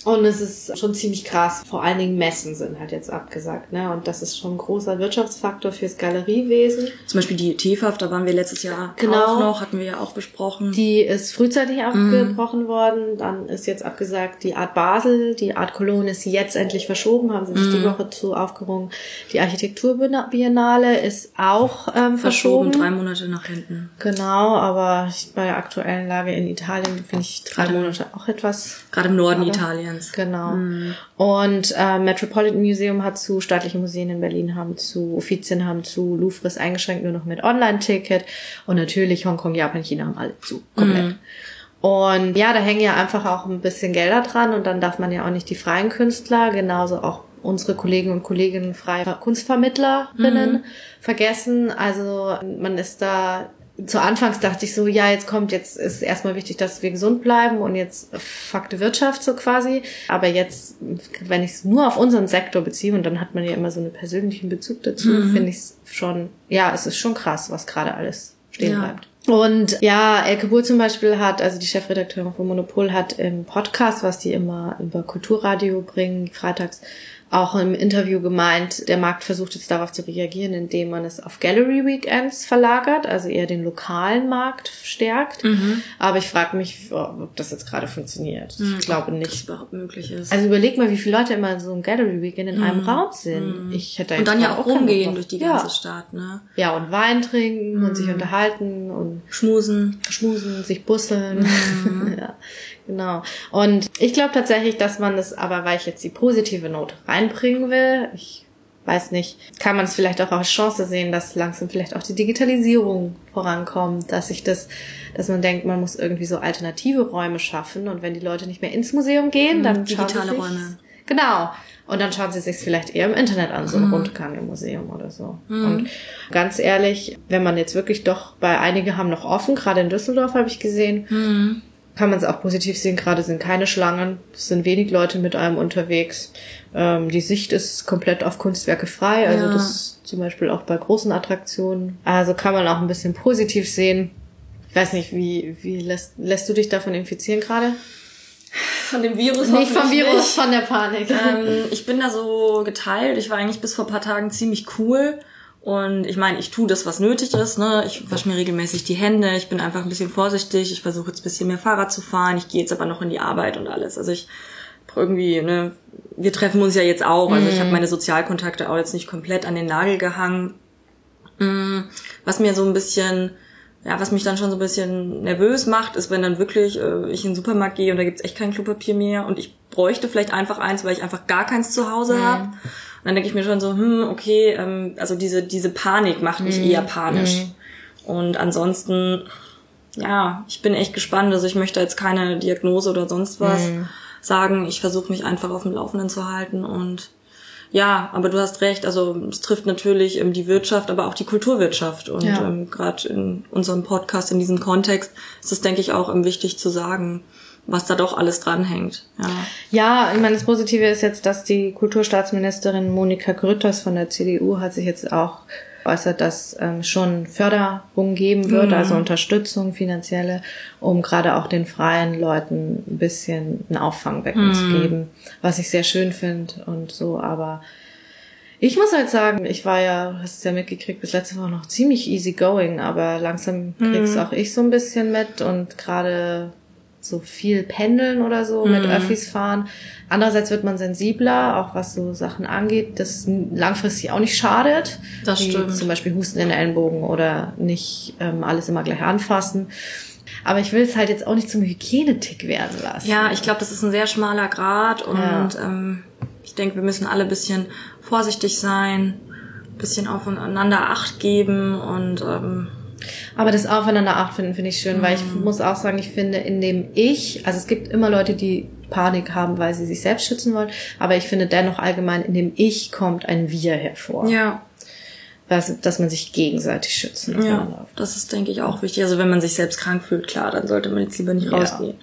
Und es ist schon ziemlich krass. Vor allen Dingen Messen sind halt jetzt abgesagt, ne? Und das ist schon ein großer Wirtschaftsfaktor fürs Galeriewesen. Zum Beispiel die TFAF, da waren wir letztes Jahr Genau. auch noch, hatten wir ja auch besprochen. Die ist frühzeitig abgebrochen worden. Dann ist jetzt abgesagt die Art Basel. Die Art Cologne ist jetzt endlich verschoben, haben sie sich die Woche zu aufgerungen. Die Architekturbiennale ist auch ähm, verschoben. verschoben, drei Monate nach hinten. Genau, aber bei der aktuellen Lage in Italien finde ich drei Monate auch etwas Gerade im Norden Aber- Italiens. Genau. Und äh, Metropolitan Museum hat zu, staatliche Museen in Berlin haben zu, Uffizien haben zu, Louvre ist eingeschränkt nur noch mit Online-Ticket und natürlich Hongkong, Japan, China haben alle zu, komplett. Und ja, da hängen ja einfach auch ein bisschen Gelder dran und dann darf man ja auch nicht die freien Künstler, genauso auch unsere Kolleginnen und Kollegen freie Kunstvermittlerinnen vergessen. Also man ist da zu Anfangs dachte ich so, ja, jetzt kommt, jetzt ist erstmal wichtig, dass wir gesund bleiben und jetzt fakte Wirtschaft so quasi. Aber jetzt, wenn ich es nur auf unseren Sektor beziehe und dann hat man ja immer so einen persönlichen Bezug dazu, finde ich es schon, ja, es ist schon krass, was gerade alles stehen Ja. bleibt. Und ja, Elke Buhr zum Beispiel hat, also die Chefredakteurin von Monopol, hat im Podcast, was die immer über Kulturradio bringen, freitags, auch im Interview gemeint, der Markt versucht jetzt darauf zu reagieren, indem man es auf Gallery Weekends verlagert, also eher den lokalen Markt stärkt. Aber ich frage mich, ob das jetzt gerade funktioniert. Ich glaube Das nicht. überhaupt möglich ist. Also überleg mal, wie viele Leute immer in so einem Gallery Weekend in einem Raum sind. Ich hätte und dann ja auch rumgehen durch die ja. ganze Stadt, ne? Ja, und Wein trinken und sich unterhalten und Schmusen. schmusen, sich busseln. ja, genau. Und ich glaube tatsächlich, dass man das, aber weil ich jetzt die positive Note reinbringen will, ich weiß nicht, kann man es vielleicht auch als Chance sehen, dass langsam vielleicht auch die Digitalisierung vorankommt, dass sich das, dass man denkt, man muss irgendwie so alternative Räume schaffen und wenn die Leute nicht mehr ins Museum gehen, dann schauen sie digitale Räume. Genau. Und dann schauen sie sich vielleicht eher im Internet an, so Mhm. ein Rundgang im Museum oder so. Und ganz ehrlich, wenn man jetzt wirklich doch, bei einige haben noch offen, gerade in Düsseldorf habe ich gesehen, Mhm. Kann man es auch positiv sehen. Gerade sind keine Schlangen, es sind wenig Leute mit einem unterwegs. Ähm, die Sicht ist komplett auf Kunstwerke frei, also Ja. das zum Beispiel auch bei großen Attraktionen. Also kann man auch ein bisschen positiv sehen. Ich weiß nicht, wie, wie lässt, lässt du dich davon infizieren gerade? Von dem Virus Nicht vom Virus, von der Panik. ähm, ich bin da so geteilt. Ich war eigentlich bis vor paar Tagen ziemlich cool. Und ich meine, ich tue das, was nötig ist. Ne? Ich wasche mir regelmäßig die Hände. Ich bin einfach ein bisschen vorsichtig. Ich versuche jetzt ein bisschen mehr Fahrrad zu fahren. Ich gehe jetzt aber noch in die Arbeit und alles. Also ich irgendwie ne, wir treffen uns ja jetzt auch. Also ich habe meine Sozialkontakte auch jetzt nicht komplett an den Nagel gehangen. Mm, Was mir so ein bisschen, ja, was mich dann schon so ein bisschen nervös macht, ist, wenn dann wirklich äh, ich in den Supermarkt gehe und da gibt's echt kein Klopapier mehr und ich bräuchte vielleicht einfach eins, weil ich einfach gar keins zu Hause hab. Und dann denke ich mir schon so, hm, okay, ähm, also diese, diese Panik macht mich eher panisch. Und ansonsten, ja, ich bin echt gespannt. Also ich möchte jetzt keine Diagnose oder sonst was sagen. Ich versuche mich einfach auf dem Laufenden zu halten und ja, aber du hast recht. Also es trifft natürlich ähm, die Wirtschaft, aber auch die Kulturwirtschaft. Und Ja. ähm, gerade in unserem Podcast, in diesem Kontext, ist es, denke ich, auch ähm, wichtig zu sagen, was da doch alles dranhängt. Ja. Ja, ich meine, das Positive ist jetzt, dass die Kulturstaatsministerin Monika Grütters von der CDU hat sich jetzt auch äußert, dass ähm, schon Förderung geben wird, also Unterstützung finanzielle, um gerade auch den freien Leuten ein bisschen ein Auffangbecken zu geben, was ich sehr schön finde und so, aber ich muss halt sagen, ich war ja, hast du ja mitgekriegt, bis letzte Woche noch ziemlich easy going, aber langsam krieg's auch ich so ein bisschen mit und gerade so viel pendeln oder so mit Öffis fahren. Andererseits wird man sensibler, auch was so Sachen angeht, das langfristig auch nicht schadet. Das Wie stimmt. Zum Beispiel Husten in den Ellenbogen oder nicht ähm, alles immer gleich anfassen. Aber ich will es halt jetzt auch nicht zum Hygienetick werden lassen. Ja, ich glaube, das ist ein sehr schmaler Grad und Ja. ähm, ich denke, wir müssen alle ein bisschen vorsichtig sein, ein bisschen aufeinander Acht geben und ähm, Aber das Aufeinander acht finden finde ich schön, weil ich muss auch sagen, ich finde, in dem Ich, also es gibt immer Leute, die Panik haben, weil sie sich selbst schützen wollen, aber ich finde dennoch allgemein, in dem Ich kommt ein Wir hervor. ja, dass, dass man sich gegenseitig schützen ja, kann. das ist, denke ich, auch wichtig. Also wenn man sich selbst krank fühlt, klar, dann sollte man jetzt lieber nicht Ja. rausgehen.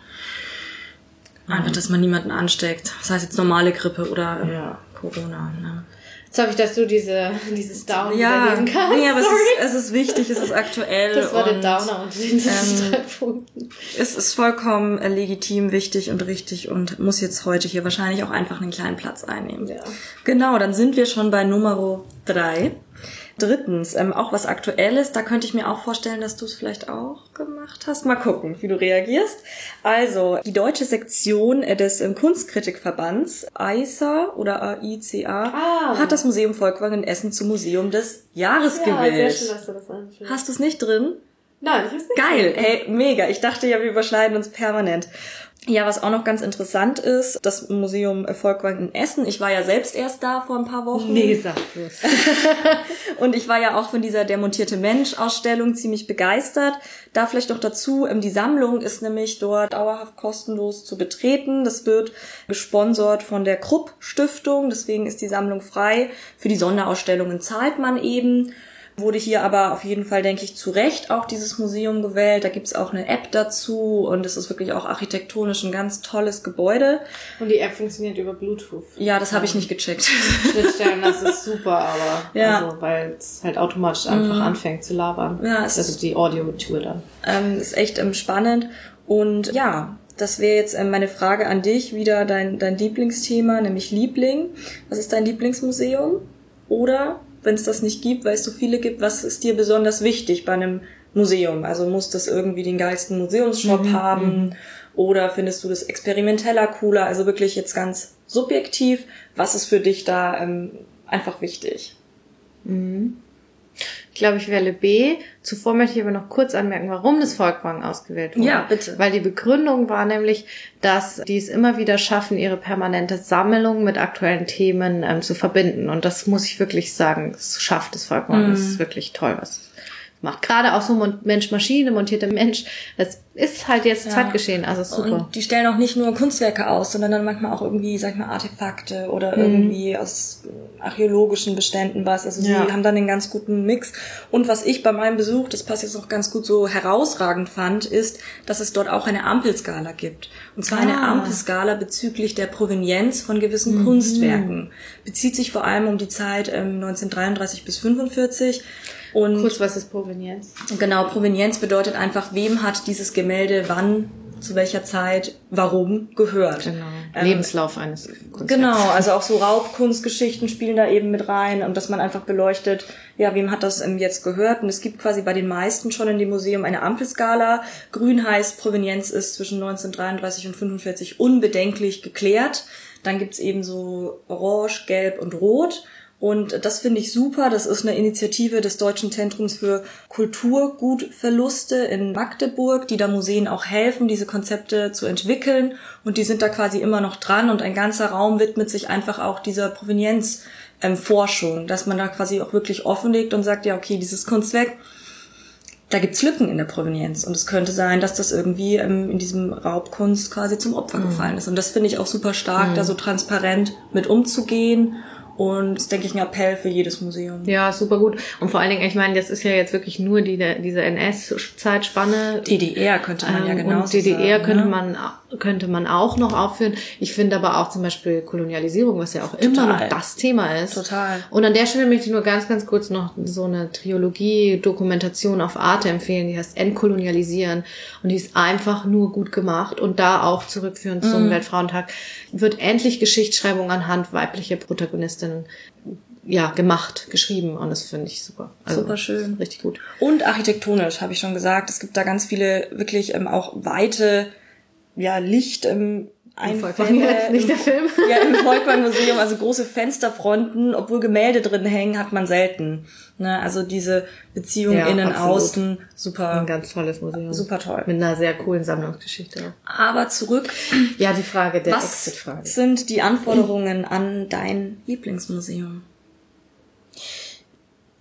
Einfach, dass man niemanden ansteckt. Das heißt jetzt normale Grippe oder äh, Ja. Corona. Ne? Jetzt hoffe ich, dass du diese, dieses Down Ja, überleben kannst. nee, aber es Sorry. ist, es ist wichtig, es ist aktuell. das war der Downer unter den ähm, drei Punkten. Es ist vollkommen äh, legitim, wichtig und richtig und muss jetzt heute hier wahrscheinlich auch einfach einen kleinen Platz einnehmen. Ja. Genau, dann sind wir schon bei Nummer drei. Drittens, ähm, auch was Aktuelles, da könnte ich mir auch vorstellen, dass du es vielleicht auch gemacht hast. Mal gucken, wie du reagierst. Also, die deutsche Sektion äh, des ähm, Kunstkritikverbands, AICA oder AICA, Ah. hat das Museum Volkwang in Essen zum Museum des Jahres gewählt. dass du das ansprichst. Hast du es nicht drin? Nein, ich hab's nicht. Geil, hey, mega. Ich dachte ja, wir überschneiden uns permanent. Ja, was auch noch ganz interessant ist, das Museum Volkwang in Essen. Ich war ja selbst erst da vor ein paar Wochen. Nee, sag bloß. Und ich war ja auch von dieser Der montierte Mensch-Ausstellung ziemlich begeistert. Da vielleicht noch dazu, ähm, die Sammlung ist nämlich dort dauerhaft kostenlos zu betreten. Das wird gesponsert von der Krupp Stiftung, deswegen ist die Sammlung frei. Für die Sonderausstellungen zahlt man eben. Wurde hier aber auf jeden Fall, denke ich, zu Recht auch dieses Museum gewählt. Da gibt's auch eine App dazu und es ist wirklich auch architektonisch ein ganz tolles Gebäude. Und die App funktioniert über Bluetooth. Ja, das habe ich nicht gecheckt. Schnittstellen, das ist super, aber Ja. also, weil es halt automatisch einfach anfängt zu labern. Ja, es also die Audio-Tour dann. Ähm, ist echt ähm, spannend. Und ja, das wäre jetzt ähm, meine Frage an dich, wieder dein, dein Lieblingsthema, nämlich Liebling. Was ist dein Lieblingsmuseum? Oder, wenn es das nicht gibt, weil es so viele gibt, was ist dir besonders wichtig bei einem Museum? Also muss das irgendwie den geilsten Museumsshop haben? Oder findest du das experimenteller cooler? Also wirklich jetzt ganz subjektiv. Was ist für dich da ähm, einfach wichtig? Ich glaube, ich wähle B. Zuvor möchte ich aber noch kurz anmerken, warum das Volkwang ausgewählt wurde. Ja, bitte. Weil die Begründung war nämlich, dass die es immer wieder schaffen, ihre permanente Sammlung mit aktuellen Themen ähm, zu verbinden. Und das muss ich wirklich sagen, es schafft das Volkwang. Das Mhm. ist wirklich toll, was macht. Gerade auch so Mensch-Maschine, montierte Mensch. Das ist halt jetzt Zeitgeschehen, also super. Und die stellen auch nicht nur Kunstwerke aus, sondern dann manchmal auch irgendwie, sag ich mal, Artefakte oder irgendwie aus archäologischen Beständen was. Also sie Ja. haben dann einen ganz guten Mix. Und was ich bei meinem Besuch, das passt jetzt noch ganz gut so herausragend fand, ist, dass es dort auch eine Ampelskala gibt. Und zwar eine Ah. Ampelskala bezüglich der Provenienz von gewissen Kunstwerken. Bezieht sich vor allem um die Zeit ähm, 1933 bis 45. Und Kurz, was ist Provenienz? Genau, Provenienz bedeutet einfach, wem hat dieses Gemälde wann, zu welcher Zeit, warum gehört. Genau. Ähm, Lebenslauf eines Kunstwerks. Genau, also auch so Raubkunstgeschichten spielen da eben mit rein und dass man einfach beleuchtet, ja, wem hat das jetzt gehört? Und es gibt quasi bei den meisten schon in dem Museum eine Ampelskala. Grün heißt, Provenienz ist zwischen 1933 und 45 unbedenklich geklärt. Dann gibt's eben so Orange, Gelb und Rot. Und das finde ich super. Das ist eine Initiative des Deutschen Zentrums für Kulturgutverluste in Magdeburg, die da Museen auch helfen, diese Konzepte zu entwickeln. Und die sind da quasi immer noch dran. Und ein ganzer Raum widmet sich einfach auch dieser Provenienzforschung, ähm, dass man da quasi auch wirklich offenlegt und sagt, ja, okay, dieses Kunstwerk, da gibt's Lücken in der Provenienz. Und es könnte sein, dass das irgendwie ähm, in diesem Raubkunst quasi zum Opfer mhm. gefallen ist. Und das finde ich auch super stark, mhm. da so transparent mit umzugehen und das ist, denke ich, ein Appell für jedes Museum. Ja, super gut. Und vor allen Dingen, ich meine, das ist ja jetzt wirklich nur die, diese NS-Zeitspanne. DDR könnte man ja genau Und DDR sagen, könnte ne? man könnte man auch noch aufführen. Ich finde aber auch zum Beispiel Kolonialisierung, was ja auch Total. immer noch das Thema ist. Total. Und an der Stelle möchte ich nur ganz, ganz kurz noch so eine Triologie-Dokumentation auf Arte empfehlen, die heißt Entkolonialisieren. Und die ist einfach nur gut gemacht und da auch zurückführend zum mm. Weltfrauentag wird endlich Geschichtsschreibung anhand weiblicher Protagonistinnen ja, gemacht, geschrieben und das finde ich super. Also, super schön. Richtig gut. Und architektonisch, habe ich schon gesagt. Es gibt da ganz viele wirklich ähm, auch weite ja, Licht im Einfälle. Jetzt nicht der Film. Ja, im Volkwang-Museum, also große Fensterfronten, obwohl Gemälde drin hängen, hat man selten. Ne, also diese Beziehung ja, innen, absolut. außen, super. Ein ganz tolles Museum. Super toll. Mit einer sehr coolen Sammlungsgeschichte. Aber zurück. Ja, die Frage der Was Exit-Frage. sind die Anforderungen an dein Lieblingsmuseum?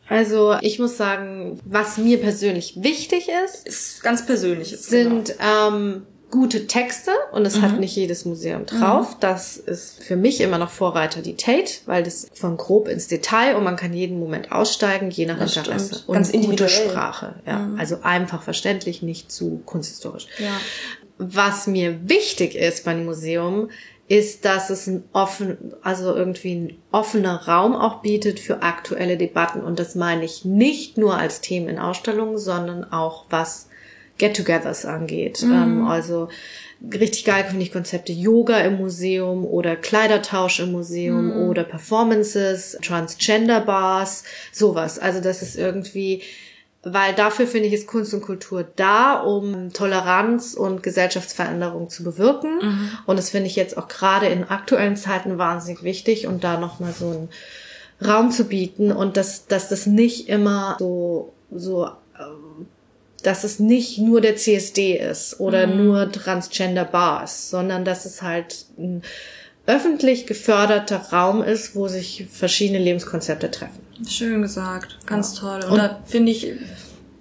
Also ich muss sagen, was mir persönlich wichtig ist, ist ganz persönlich, sind genau. ähm, gute Texte und es mhm. hat nicht jedes Museum drauf. Mhm. Das ist für mich immer noch Vorreiter die Tate, weil das von grob ins Detail und man kann jeden Moment aussteigen, je nach das Interesse. Stimmt. Und Ganz individuell. gute Sprache, ja. Mhm. Also einfach verständlich, nicht zu kunsthistorisch. Ja. Was mir wichtig ist beim Museum, ist, dass es ein offen, also irgendwie ein offener Raum auch bietet für aktuelle Debatten. Und das meine ich nicht nur als Themen in Ausstellungen, sondern auch was Get-togethers angeht. Mhm. Ähm, also richtig geil finde ich Konzepte Yoga im Museum oder Kleidertausch im Museum mhm. oder Performances, Transgender Bars, sowas. Also das ist irgendwie, weil dafür finde ich ist Kunst und Kultur da, um Toleranz und Gesellschaftsveränderung zu bewirken. Mhm. Und das finde ich jetzt auch gerade in aktuellen Zeiten wahnsinnig wichtig und da nochmal so einen Raum zu bieten und dass, dass das nicht immer so, so dass es nicht nur der CSD ist oder mhm. nur Transgender Bars, sondern dass es halt ein öffentlich geförderter Raum ist, wo sich verschiedene Lebenskonzepte treffen. Schön gesagt, ganz ja. toll. Und, Und da finde ich,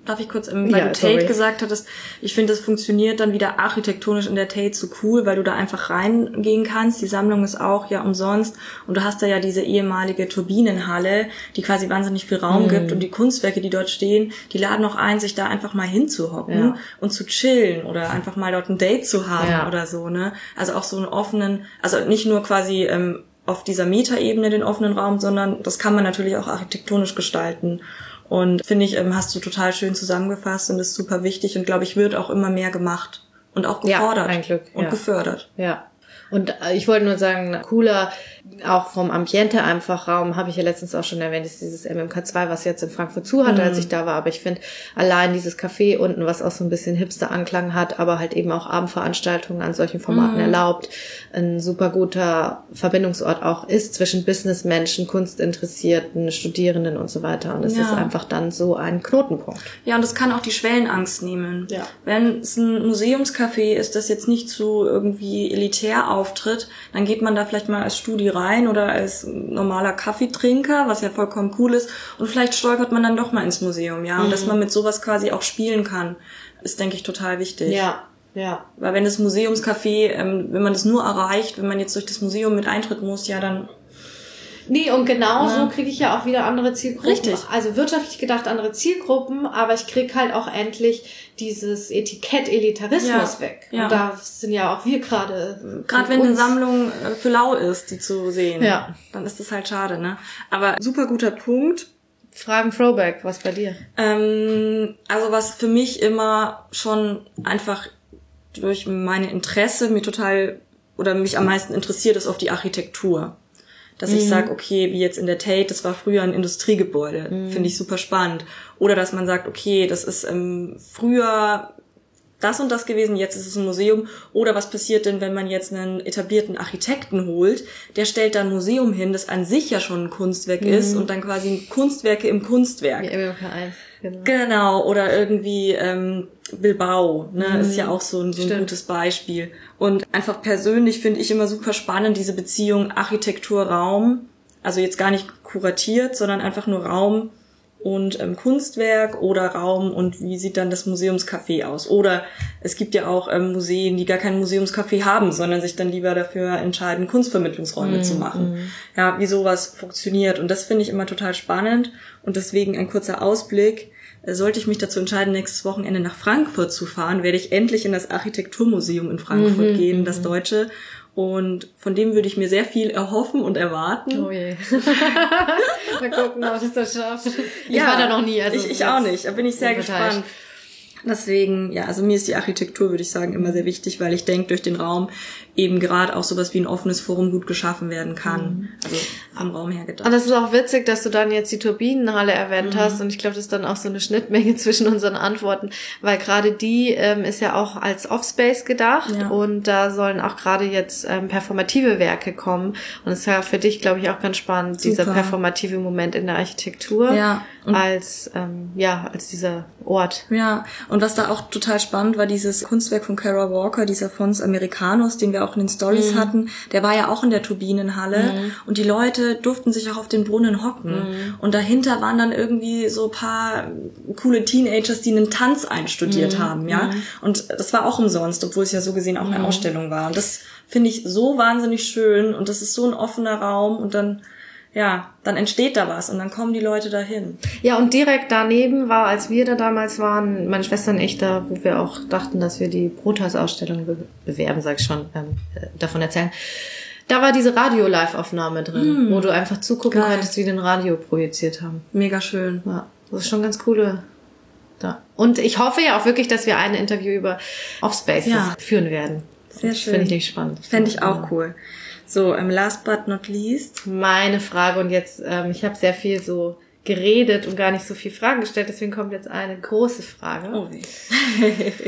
darf ich kurz, ähm, weil ja, du Tate sorry. gesagt hattest, ich finde, das funktioniert dann wieder architektonisch in der Tate so cool, weil du da einfach reingehen kannst. Die Sammlung ist auch ja umsonst und du hast da ja diese ehemalige Turbinenhalle, die quasi wahnsinnig viel Raum mhm. gibt und die Kunstwerke, die dort stehen, die laden auch ein, sich da einfach mal hinzuhocken ja. und zu chillen oder einfach mal dort ein Date zu haben ja. oder so, ne? Also auch so einen offenen, also nicht nur quasi ähm, auf dieser Metaebene den offenen Raum, sondern das kann man natürlich auch architektonisch gestalten. Und finde ich, ähm, hast du total schön zusammengefasst und ist super wichtig und glaube ich, wird auch immer mehr gemacht und auch gefordert ja, ein Glück, und ja. gefördert. Ja. Und äh, ich wollte nur sagen, cooler, auch vom Ambiente einfach Raum, habe ich ja letztens auch schon erwähnt, ist dieses MMK2, was jetzt in Frankfurt zu hatte, mhm. als ich da war. Aber ich finde allein dieses Café unten, was auch so ein bisschen hipster Anklang hat, aber halt eben auch Abendveranstaltungen an solchen Formaten mhm. erlaubt, ein super guter Verbindungsort auch ist zwischen Businessmenschen, Kunstinteressierten, Studierenden und so weiter. Und es ja. ist einfach dann so ein Knotenpunkt. Ja, und das kann auch die Schwellenangst nehmen. Ja. Wenn es ein Museumscafé ist, das jetzt nicht zu irgendwie elitär auftritt, dann geht man da vielleicht mal als Studie rein oder als normaler Kaffeetrinker, was ja vollkommen cool ist. Und vielleicht stolpert man dann doch mal ins Museum, ja. Und mhm. dass man mit sowas quasi auch spielen kann, ist, denke ich, total wichtig. Ja. Ja. Weil wenn das Museumscafé, ähm, wenn man das nur erreicht, wenn man jetzt durch das Museum mit Eintritt muss, ja, dann Nee, und genau so kriege ich ja auch wieder andere Zielgruppen. Richtig. Also wirtschaftlich gedacht andere Zielgruppen, aber ich krieg halt auch endlich dieses Etikett Elitarismus ja. weg. Ja. Und da sind ja auch wir gerade. Gerade wenn eine Sammlung äh, für lau ist, die zu sehen, ja. dann ist das halt schade, ne? Aber super guter Punkt. Fragen Throwback, was bei dir? Ähm, also was für mich immer schon einfach durch meine Interesse mir total oder mich am meisten interessiert, ist auf die Architektur dass mhm. ich sage, okay, wie jetzt in der Tate, das war früher ein Industriegebäude, mhm. finde ich super spannend. Oder dass man sagt, okay, das ist ähm, früher das und das gewesen, jetzt ist es ein Museum. Oder was passiert denn, wenn man jetzt einen etablierten Architekten holt, der stellt da ein Museum hin, das an sich ja schon ein Kunstwerk mhm. ist und dann quasi Kunstwerke im Kunstwerk. Wie MK1. Genau. genau, oder irgendwie ähm, Bilbao, ne, mhm. ist ja auch so ein, so ein gutes Beispiel. Und einfach persönlich finde ich immer super spannend diese Beziehung Architektur-Raum. Also jetzt gar nicht kuratiert, sondern einfach nur Raum und ähm, Kunstwerk oder Raum und wie sieht dann das Museumscafé aus? Oder es gibt ja auch ähm, Museen, die gar kein Museumscafé haben, sondern sich dann lieber dafür entscheiden, Kunstvermittlungsräume mm, zu machen. Mm. Ja, wie sowas funktioniert. Und das finde ich immer total spannend. Und deswegen ein kurzer Ausblick. Sollte ich mich dazu entscheiden, nächstes Wochenende nach Frankfurt zu fahren, werde ich endlich in das Architekturmuseum in Frankfurt mm gehen, das mhm. deutsche, und von dem würde ich mir sehr viel erhoffen und erwarten. Oh je. Mal gucken, ob ich das schaffe. Ich ja, war da noch nie. Also ich, ich auch nicht. Da bin ich sehr gespannt. Deswegen, ja, also mir ist die Architektur, würde ich sagen, immer sehr wichtig, weil ich denke, durch den Raum eben gerade auch sowas wie ein offenes Forum gut geschaffen werden kann. Mhm. Also vom Raum her gedacht. Und das ist auch witzig, dass du dann jetzt die Turbinenhalle erwähnt mhm. hast und ich glaube, das ist dann auch so eine Schnittmenge zwischen unseren Antworten, weil gerade die ähm, ist ja auch als Offspace gedacht ja. und da sollen auch gerade jetzt ähm, performative Werke kommen und es ist ja für dich, glaube ich, auch ganz spannend, Super. dieser performative Moment in der Architektur ja. als ähm, ja als dieser Ort. Ja, und was da auch total spannend war, dieses Kunstwerk von Kara Walker, dieser Fons Americanos, den wir auch in den Stories mhm. hatten, der war ja auch in der Turbinenhalle mhm. und die Leute durften sich auch auf den Brunnen hocken. Mhm. Und dahinter waren dann irgendwie so paar coole Teenagers, die einen Tanz einstudiert mhm. haben, ja. Mhm. Und das war auch umsonst, obwohl es ja so gesehen auch eine mhm. Ausstellung war. Und das finde ich so wahnsinnig schön und das ist so ein offener Raum und dann ja, dann entsteht da was und dann kommen die Leute dahin. Ja, und direkt daneben war, als wir da damals waren, meine Schwester und ich da, wo wir auch dachten, dass wir die Brothausausstellung be bewerben, sag ich schon, ähm, äh, davon erzählen. Da war diese Radio-Live-Aufnahme drin, mm. wo du einfach zugucken Geil. konntest, wie den Radio projiziert haben. Mega schön. Ja, das ist schon ganz coole. Da. Und ich hoffe ja auch wirklich, dass wir ein Interview über Offspaces ja. führen werden. Sehr schön. Finde ich spannend. Fände ich auch cool. So, ähm, last but not least. Meine Frage und jetzt, ähm, ich habe sehr viel so geredet und gar nicht so viel Fragen gestellt, deswegen kommt jetzt eine große Frage. Oh weh.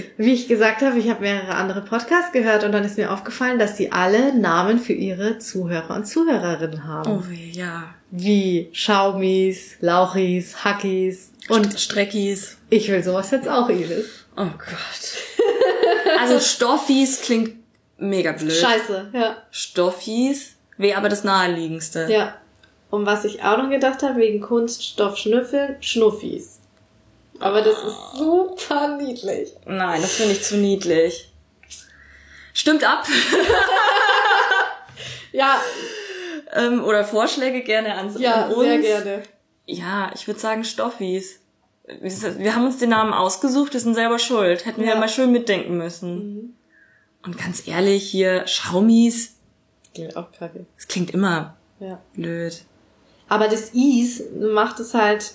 Wie ich gesagt habe, ich habe mehrere andere Podcasts gehört und dann ist mir aufgefallen, dass sie alle Namen für ihre Zuhörer und Zuhörerinnen haben. Oh weh, ja. Wie Schaumis, Lauchis, Hackis und Streckis. Ich will sowas jetzt auch, Iris. Oh Gott. Also Stoffis klingt mega blöd. Scheiße, ja. Stoffis wäre aber das naheliegendste. Ja. Und was ich auch noch gedacht habe, wegen Kunststoffschnüffeln, Schnuffis. Aber das ist super niedlich. Nein, das finde ich zu niedlich. Stimmt ab. ja. Ähm, oder Vorschläge gerne an, ja, an uns. Ja, sehr gerne. Ja, ich würde sagen Stoffis. Wir haben uns den Namen ausgesucht, wir sind selber schuld. Hätten ja. wir mal schön mitdenken müssen. Mhm. Und ganz ehrlich, hier Schaumis. Klingt auch kacke. Es klingt immer ja. blöd. Aber das Is macht es halt,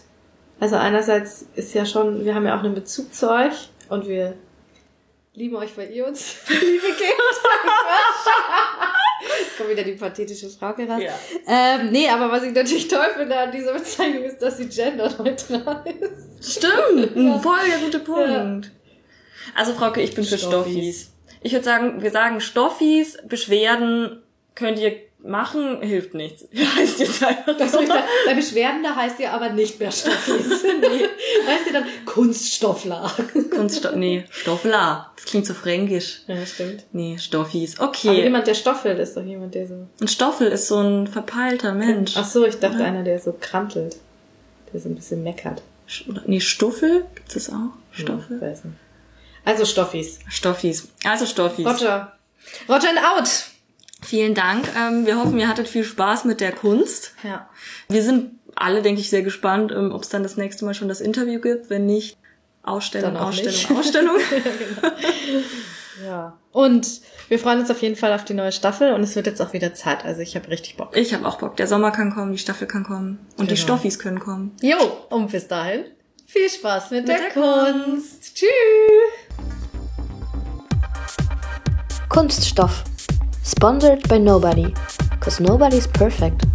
also einerseits ist ja schon, wir haben ja auch einen Bezug zu euch und wir lieben euch, weil ihr uns Liebe gebt. Kommt wieder die pathetische Frage raus. Ja. Ähm, nee, aber was ich natürlich toll finde an dieser Bezeichnung ist, dass sie genderneutral ist. Stimmt, ein voll der gute Punkt. Ja. Also Frauke, ich bin Stoffis. für Stoffis. Ich würde sagen, wir sagen Stoffis, Beschwerden könnt ihr machen, hilft nichts. Heißt jetzt einfach das so. Bei Beschwerden, da heißt ihr aber nicht mehr Stoffis. nee. Heißt ihr dann Kunststoffler. Kunststoff, nee, Stoffler. Das klingt so fränkisch. Ja, stimmt. Nee, Stoffis. Okay. Aber jemand, der stoffelt, ist doch jemand, der so... Ein Stoffel ist so ein verpeilter Mensch. Ach so, ich dachte ja. einer, der so krantelt. Der so ein bisschen meckert. Nee, Stuffel? Gibt's das auch? Stoffel? Ja, weiß nicht. Also Stoffis. Stoffis. Also Stoffis. Roger. Roger and out. Vielen Dank. Ähm, wir hoffen, ihr hattet viel Spaß mit der Kunst. Ja. Wir sind alle, denke ich, sehr gespannt, ähm, ob es dann das nächste Mal schon das Interview gibt. Wenn nicht, Ausstellung, Ausstellung, nicht. Ausstellung. ja, genau. ja. Und wir freuen uns auf jeden Fall auf die neue Staffel und es wird jetzt auch wieder Zeit. Also ich habe richtig Bock. Ich habe auch Bock. Der Sommer kann kommen, die Staffel kann kommen und genau. die Stoffis können kommen. Jo, und bis dahin viel Spaß mit, mit der, der Kunst. Kunst. Tschüss. Kunststoff. Sponsored by nobody. Cause nobody's perfect.